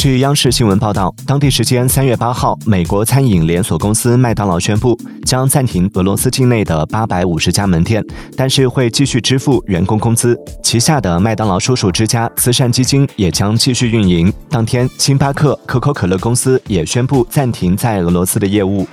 据央视新闻报道当地时间三月八号美国餐饮连锁公司麦当劳宣布将暂停俄罗斯境内的八百五十家门店但是会继续支付员工工资。旗下的麦当劳叔叔之家慈善基金也将继续运营。当天星巴克可口可乐公司也宣布暂停在俄罗斯的业务。